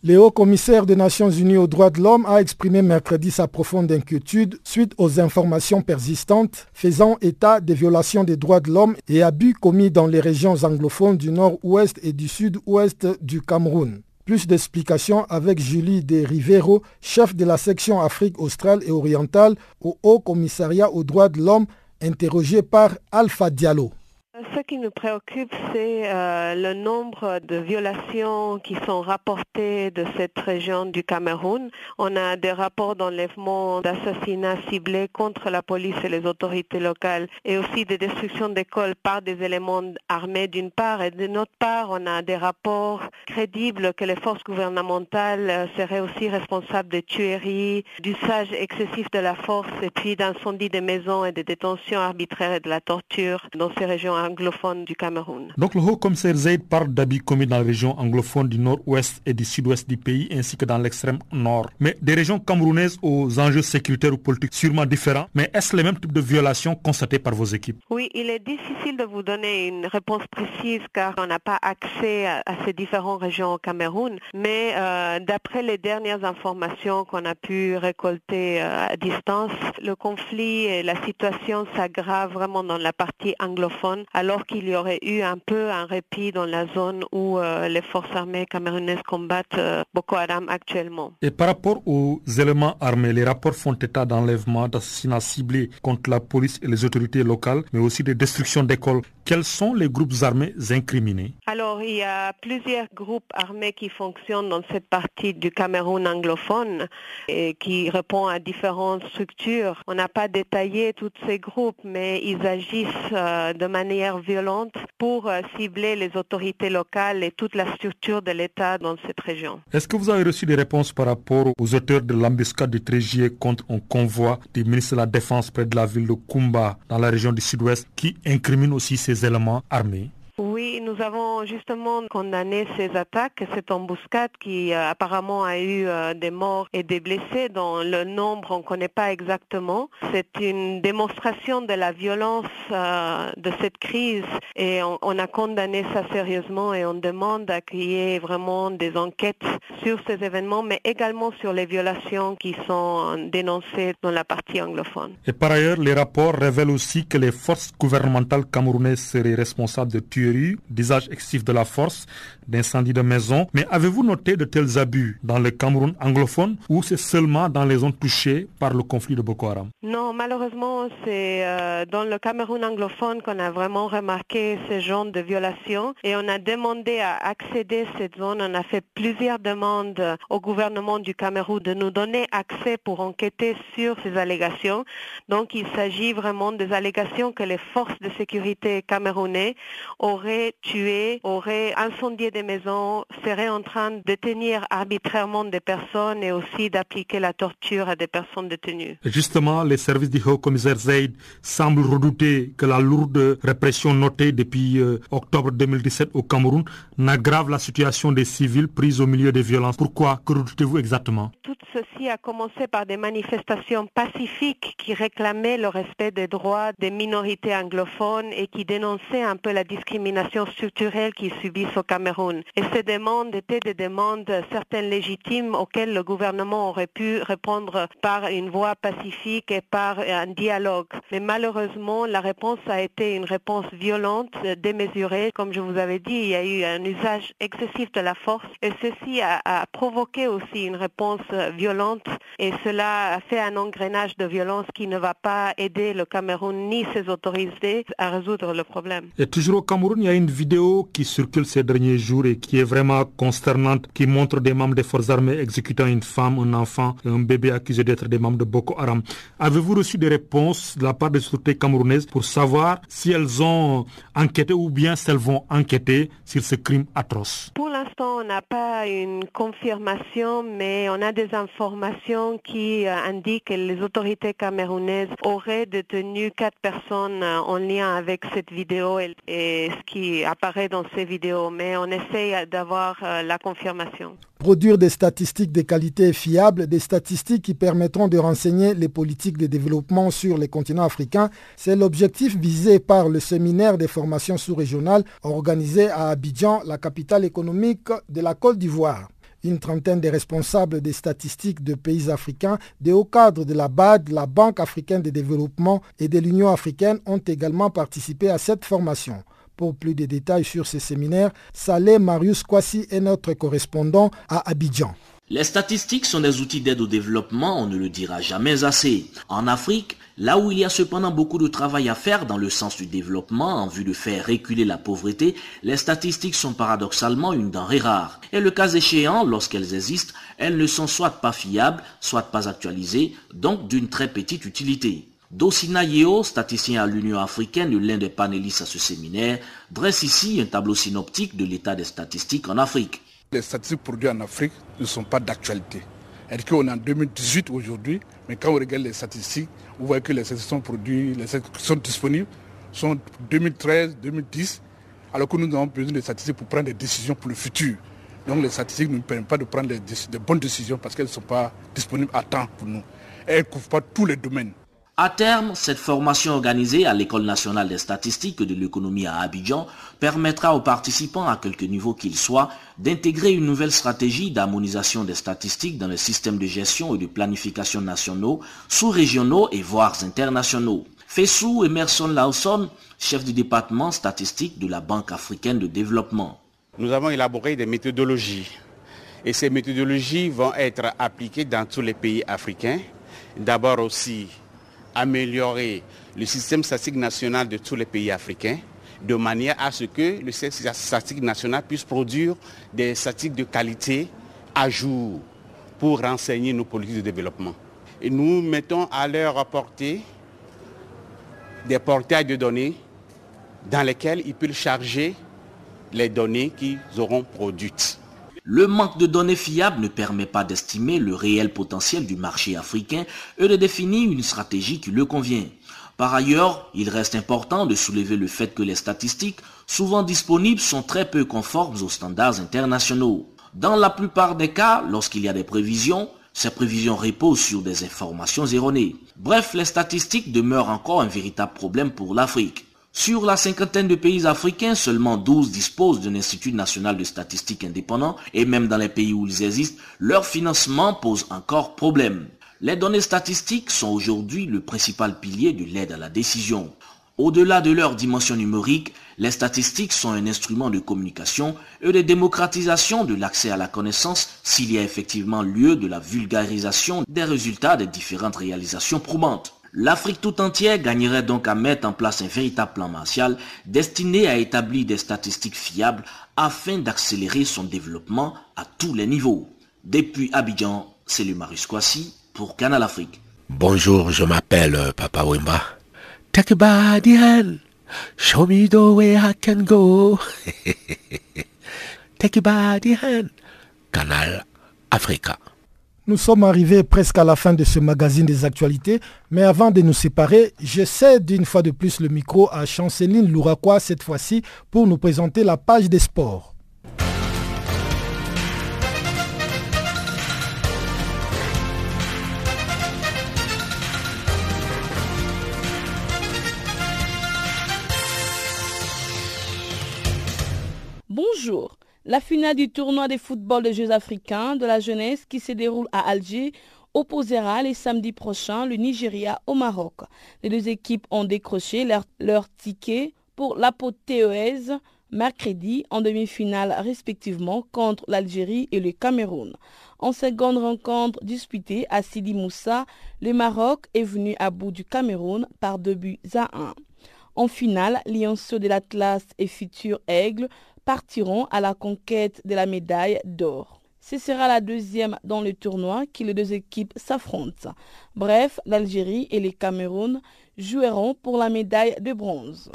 Le haut commissaire des Nations Unies aux droits de l'homme a exprimé mercredi sa profonde inquiétude suite aux informations persistantes faisant état des violations des droits de l'homme et abus commis dans les régions anglophones du nord-ouest et du sud-ouest du Cameroun. Plus d'explications avec Julie De Rivero, chef de la section Afrique australe et orientale au Haut Commissariat aux droits de l'homme, interrogé par Alpha Diallo. Ce qui nous préoccupe, c'est euh, le nombre de violations qui sont rapportées de cette région du Cameroun. On a des rapports d'enlèvement, d'assassinats ciblés contre la police et les autorités locales et aussi des destructions d'écoles par des éléments armés d'une part et de notre part, on a des rapports crédibles que les forces gouvernementales euh, seraient aussi responsables de tueries, d'usage excessif de la force et puis d'incendies des maisons et de détentions arbitraires et de la torture dans ces régions anglophone du Cameroun. Donc le haut-commissaire Zaid parle d'habits commis dans la région anglophone du nord-ouest et du sud-ouest du pays ainsi que dans l'extrême nord. Mais des régions camerounaises aux enjeux sécuritaires ou politiques sûrement différents, mais est-ce le même type de violation constatée par vos équipes? Oui, il est difficile de vous donner une réponse précise car on n'a pas accès à, ces différentes régions au Cameroun, mais euh, d'après les dernières informations qu'on a pu récolter euh, à distance, le conflit et la situation s'aggravent vraiment dans la partie anglophone alors qu'il y aurait eu un peu un répit dans la zone où euh, les forces armées camerounaises combattent euh, Boko Haram actuellement. Et par rapport aux éléments armés, les rapports font état d'enlèvements, d'assassinats ciblés contre la police et les autorités locales, mais aussi de destruction d'écoles. Quels sont les groupes armés incriminés? Alors, il y a plusieurs groupes armés qui fonctionnent dans cette partie du Cameroun anglophone et qui répondent à différentes structures. On n'a pas détaillé tous ces groupes, mais ils agissent euh, de manière violente pour euh, cibler les autorités locales et toute la structure de l'État dans cette région. Est-ce que vous avez reçu des réponses par rapport aux auteurs de l'embuscade du Trégier contre un convoi du ministre de la Défense près de la ville de Kumba dans la région du Sud-Ouest qui incrimine aussi ces éléments armés? Oui, nous avons justement condamné ces attaques, cette embuscade qui euh, apparemment a eu euh, des morts et des blessés dont le nombre on ne connaît pas exactement. C'est une démonstration de la violence euh, de cette crise et on, a condamné ça sérieusement et on demande qu'il y ait vraiment des enquêtes sur ces événements mais également sur les violations qui sont dénoncées dans la partie anglophone. Et par ailleurs, les rapports révèlent aussi que les forces gouvernementales camerounaises seraient responsables de tuer d'usage excessif de la force, d'incendie de maisons. Mais avez-vous noté de tels abus dans le Cameroun anglophone ou c'est seulement dans les zones touchées par le conflit de Boko Haram? Non, malheureusement, c'est euh, dans le Cameroun anglophone qu'on a vraiment remarqué ce genre de violations et on a demandé à accéder à cette zone. On a fait plusieurs demandes au gouvernement du Cameroun de nous donner accès pour enquêter sur ces allégations. Donc il s'agit vraiment des allégations que les forces de sécurité camerounais ont aurait tué, aurait incendié des maisons, serait en train de détenir arbitrairement des personnes et aussi d'appliquer la torture à des personnes détenues. Justement, les services du haut-commissaire Zaid semblent redouter que la lourde répression notée depuis euh, octobre 2017 au Cameroun n'aggrave la situation des civils pris au milieu des violences. Pourquoi? Que redoutez-vous exactement? Tout ceci a commencé par des manifestations pacifiques qui réclamaient le respect des droits des minorités anglophones et qui dénonçaient un peu la discrimination structurelle qu'ils subissent au Cameroun. Et ces demandes étaient des demandes certaines légitimes auxquelles le gouvernement aurait pu répondre par une voie pacifique et par un dialogue. Mais malheureusement, la réponse a été une réponse violente, démesurée. Comme je vous avais dit, il y a eu un usage excessif de la force et ceci a, a provoqué aussi une réponse violente et cela a fait un engrenage de violence qui ne va pas aider le Cameroun ni ses autorités à résoudre le problème. Et toujours au Cameroun, il y a une vidéo qui circule ces derniers jours et qui est vraiment consternante, qui montre des membres des forces armées exécutant une femme, un enfant un bébé accusés d'être des membres de Boko Haram. Avez-vous reçu des réponses de la part des autorités camerounaises pour savoir si elles ont enquêté ou bien si elles vont enquêter sur ce crime atroce? Pour l'instant, on n'a pas une confirmation, mais on a des informations qui euh, indiquent que les autorités camerounaises auraient détenu quatre personnes euh, en lien avec cette vidéo qui apparaît dans ces vidéos, mais on essaie d'avoir euh, la confirmation. Produire des statistiques de qualité fiables, des statistiques qui permettront de renseigner les politiques de développement sur les continents africains, c'est l'objectif visé par le séminaire des formations sous-régionales organisé à Abidjan, la capitale économique de la Côte d'Ivoire. Une trentaine de responsables des statistiques de pays africains, des hauts cadres de la BAD, la Banque africaine de développement et de l'Union africaine ont également participé à cette formation. Pour plus de détails sur ce séminaire, Saleh Marius Kwasi est notre correspondant à Abidjan. Les statistiques sont des outils d'aide au développement, on ne le dira jamais assez. En Afrique, là où il y a cependant beaucoup de travail à faire dans le sens du développement en vue de faire reculer la pauvreté, les statistiques sont paradoxalement une denrée rare. Et le cas échéant, lorsqu'elles existent, elles ne sont soit pas fiables, soit pas actualisées, donc d'une très petite utilité. Dosina Yeo, statisticien à l'Union africaine l'un des panélistes à ce séminaire, dresse ici un tableau synoptique de l'état des statistiques en Afrique. Les statistiques produites en Afrique ne sont pas d'actualité. est qu'on est en 2018 aujourd'hui, mais quand on regarde les statistiques, vous voyez que les statistiques sont produites, les statistiques sont disponibles, sont 2013, 2010, alors que nous avons besoin de statistiques pour prendre des décisions pour le futur. Donc les statistiques ne nous permettent pas de prendre de bonnes décisions parce qu'elles ne sont pas disponibles à temps pour nous. elles ne couvrent pas tous les domaines. À terme, cette formation organisée à l'École nationale des statistiques de l'économie à Abidjan permettra aux participants, à quelque niveau qu'ils soient, d'intégrer une nouvelle stratégie d'harmonisation des statistiques dans les systèmes de gestion et de planification nationaux, sous-régionaux et voire internationaux. Fessou Emerson Lawson, chef du département statistique de la Banque africaine de développement. Nous avons élaboré des méthodologies et ces méthodologies vont être appliquées dans tous les pays africains. D'abord aussi améliorer le système statistique national de tous les pays africains de manière à ce que le système statistique national puisse produire des statistiques de qualité à jour pour renseigner nos politiques de développement. Et nous mettons à leur portée des portails de données dans lesquels ils peuvent charger les données qu'ils auront produites. Le manque de données fiables ne permet pas d'estimer le réel potentiel du marché africain et de définir une stratégie qui le convient. Par ailleurs, il reste important de soulever le fait que les statistiques, souvent disponibles, sont très peu conformes aux standards internationaux. Dans la plupart des cas, lorsqu'il y a des prévisions, ces prévisions reposent sur des informations erronées. Bref, les statistiques demeurent encore un véritable problème pour l'Afrique. Sur la cinquantaine de pays africains, seulement 12 disposent d'un institut national de statistiques indépendant et même dans les pays où ils existent, leur financement pose encore problème. Les données statistiques sont aujourd'hui le principal pilier de l'aide à la décision. Au-delà de leur dimension numérique, les statistiques sont un instrument de communication et de démocratisation de l'accès à la connaissance s'il y a effectivement lieu de la vulgarisation des résultats des différentes réalisations probantes. L'Afrique tout entière gagnerait donc à mettre en place un véritable plan martial destiné à établir des statistiques fiables afin d'accélérer son développement à tous les niveaux. Depuis Abidjan, c'est le Marius Kwasi pour Canal Afrique. Bonjour, je m'appelle euh, Papa Wimba. Take a Show me the way I can go. Take a Canal Africa. Nous sommes arrivés presque à la fin de ce magazine des actualités, mais avant de nous séparer, je cède une fois de plus le micro à Chanceline Louraquois cette fois-ci pour nous présenter la page des sports. Bonjour. La finale du tournoi de football des Jeux africains de la jeunesse qui se déroule à Alger opposera les samedis prochains le Nigeria au Maroc. Les deux équipes ont décroché leur, ticket pour l'apothéose mercredi en demi-finale respectivement contre l'Algérie et le Cameroun. En seconde rencontre disputée à Sidi Moussa, le Maroc est venu à bout du Cameroun par deux buts à un. En finale, Lionceau de l'Atlas et Futur Aigle partiront à la conquête de la médaille d'or. Ce sera la deuxième dans le tournoi que les deux équipes s'affrontent. Bref, l'Algérie et le Cameroun joueront pour la médaille de bronze.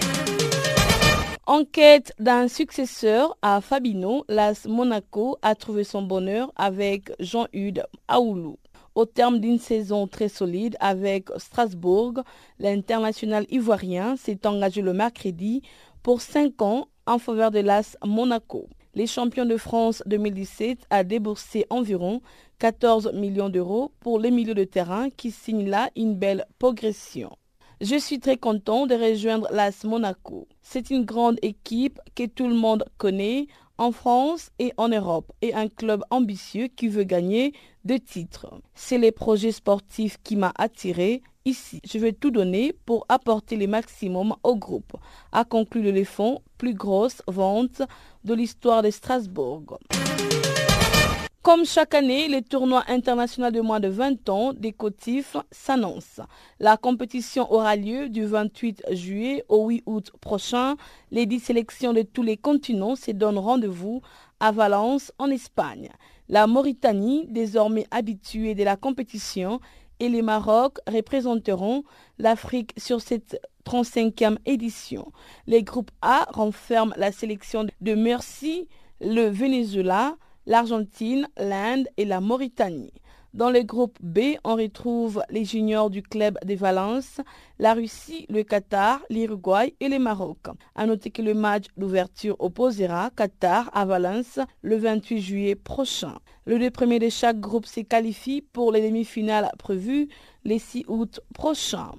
En quête d'un successeur à Fabino, l'AS Monaco a trouvé son bonheur avec Jean-Hugues Aoulou. Au terme d'une saison très solide avec Strasbourg, l'international ivoirien s'est engagé le mercredi pour 5 ans en faveur de l'AS Monaco. Les champions de France 2017 a déboursé environ 14 millions d'euros pour les milieux de terrain qui signent là une belle progression. Je suis très content de rejoindre l'AS Monaco. C'est une grande équipe que tout le monde connaît en France et en Europe et un club ambitieux qui veut gagner deux titres. C'est les projets sportifs qui m'a attiré ici. Je vais tout donner pour apporter le maximum au groupe, a conclu l'éléphant, plus grosse vente de l'histoire de Strasbourg. Comme chaque année, les tournois internationaux de moins de 20 ans des cotifs s'annoncent. La compétition aura lieu du 28 juillet au 8 août prochain. Les 10 sélections de tous les continents se donnent rendez-vous à Valence, en Espagne. La Mauritanie, désormais habituée de la compétition, et le Maroc représenteront l'Afrique sur cette 35e édition. Les groupes A renferment la sélection de Merci, le Venezuela, l'Argentine, l'Inde et la Mauritanie. Dans le groupe B, on retrouve les juniors du club de Valence, la Russie, le Qatar, l'Uruguay et le Maroc. A noter que le match d'ouverture opposera Qatar à Valence le 28 juillet prochain. Le deux premier de chaque groupe se qualifie pour les demi-finales prévues le 6 août prochain.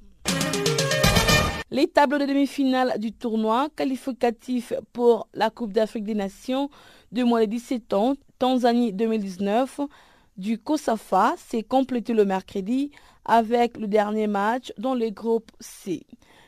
Les tableaux de demi-finale du tournoi qualificatif pour la Coupe d'Afrique des Nations de moins de 17 ans Tanzanie 2019 du COSAFA s'est complété le mercredi avec le dernier match dans le groupe C.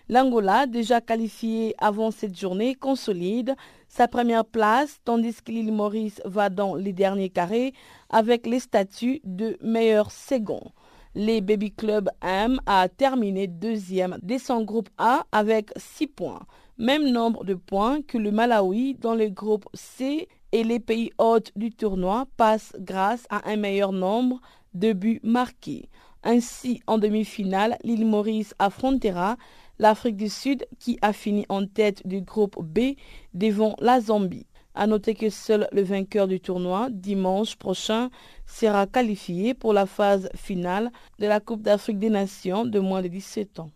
L'Angola, déjà qualifié avant cette journée, consolide sa première place, tandis que l'île Maurice va dans les derniers carrés avec les statuts de meilleur second. Les Baby Club M a terminé deuxième de son groupe A avec 6 points. Même nombre de points que le Malawi dans le groupe C et les pays hôtes du tournoi passent grâce à un meilleur nombre de buts marqués. Ainsi, en demi-finale, l'île Maurice affrontera l'Afrique du Sud qui a fini en tête du groupe B devant la Zambie. A noter que seul le vainqueur du tournoi, dimanche prochain, sera qualifié pour la phase finale de la Coupe d'Afrique des Nations de moins de 17 ans.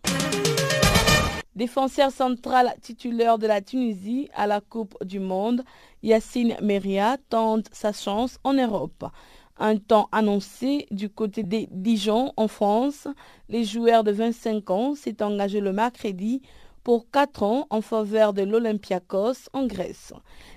Défenseur central titulaire de la Tunisie à la Coupe du Monde, Yassine Meria tente sa chance en Europe. Un temps annoncé du côté des Dijon en France, les joueurs de 25 ans s'est engagé le mercredi pour 4 ans en faveur de l'Olympiakos en Grèce.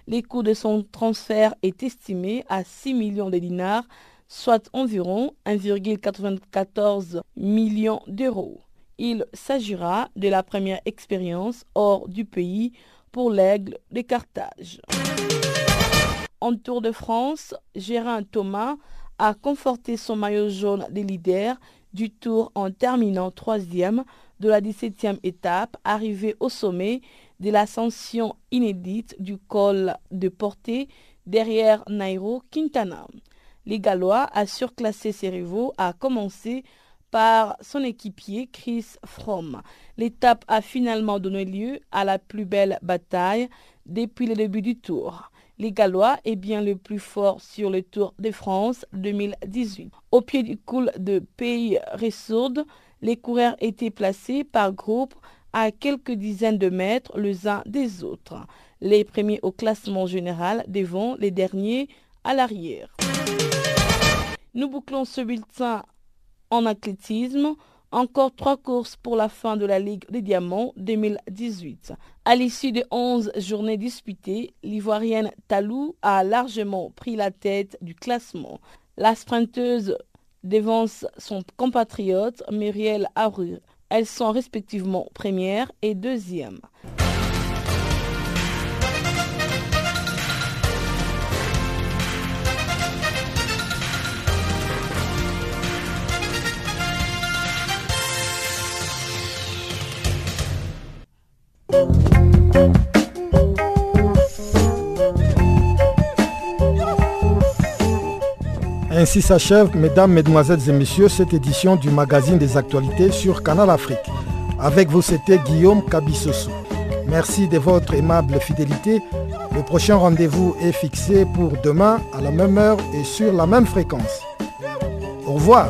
Les coûts de son transfert est estimé à 6 millions de dinars, soit environ 1,94 millions d'euros. Il s'agira de la première expérience hors du pays pour l'aigle de Carthage. En Tour de France, Gérard Thomas a conforté son maillot jaune des leaders du Tour en terminant troisième de la 17e étape, arrivé au sommet de l'ascension inédite du col de portée derrière Nairo Quintana. Les Gallois a surclassé ses rivaux, a commencé par son équipier Chris Fromm. L'étape a finalement donné lieu à la plus belle bataille depuis le début du tour. Les Gallois est bien le plus fort sur le Tour de France 2018. Au pied du col de Pays Ressourdes, les coureurs étaient placés par groupe à quelques dizaines de mètres les uns des autres. Les premiers au classement général devant les derniers à l'arrière. Nous bouclons ce bulletin en athlétisme, encore trois courses pour la fin de la Ligue des Diamants 2018. À l'issue de 11 journées disputées, l'Ivoirienne Talou a largement pris la tête du classement. La sprinteuse dévance son compatriote Muriel Arur. Elles sont respectivement première et deuxième. Ainsi s'achève, mesdames, mesdemoiselles et messieurs, cette édition du magazine des actualités sur Canal Afrique. Avec vous, c'était Guillaume Kabissoso. Merci de votre aimable fidélité. Le prochain rendez-vous est fixé pour demain à la même heure et sur la même fréquence. Au revoir.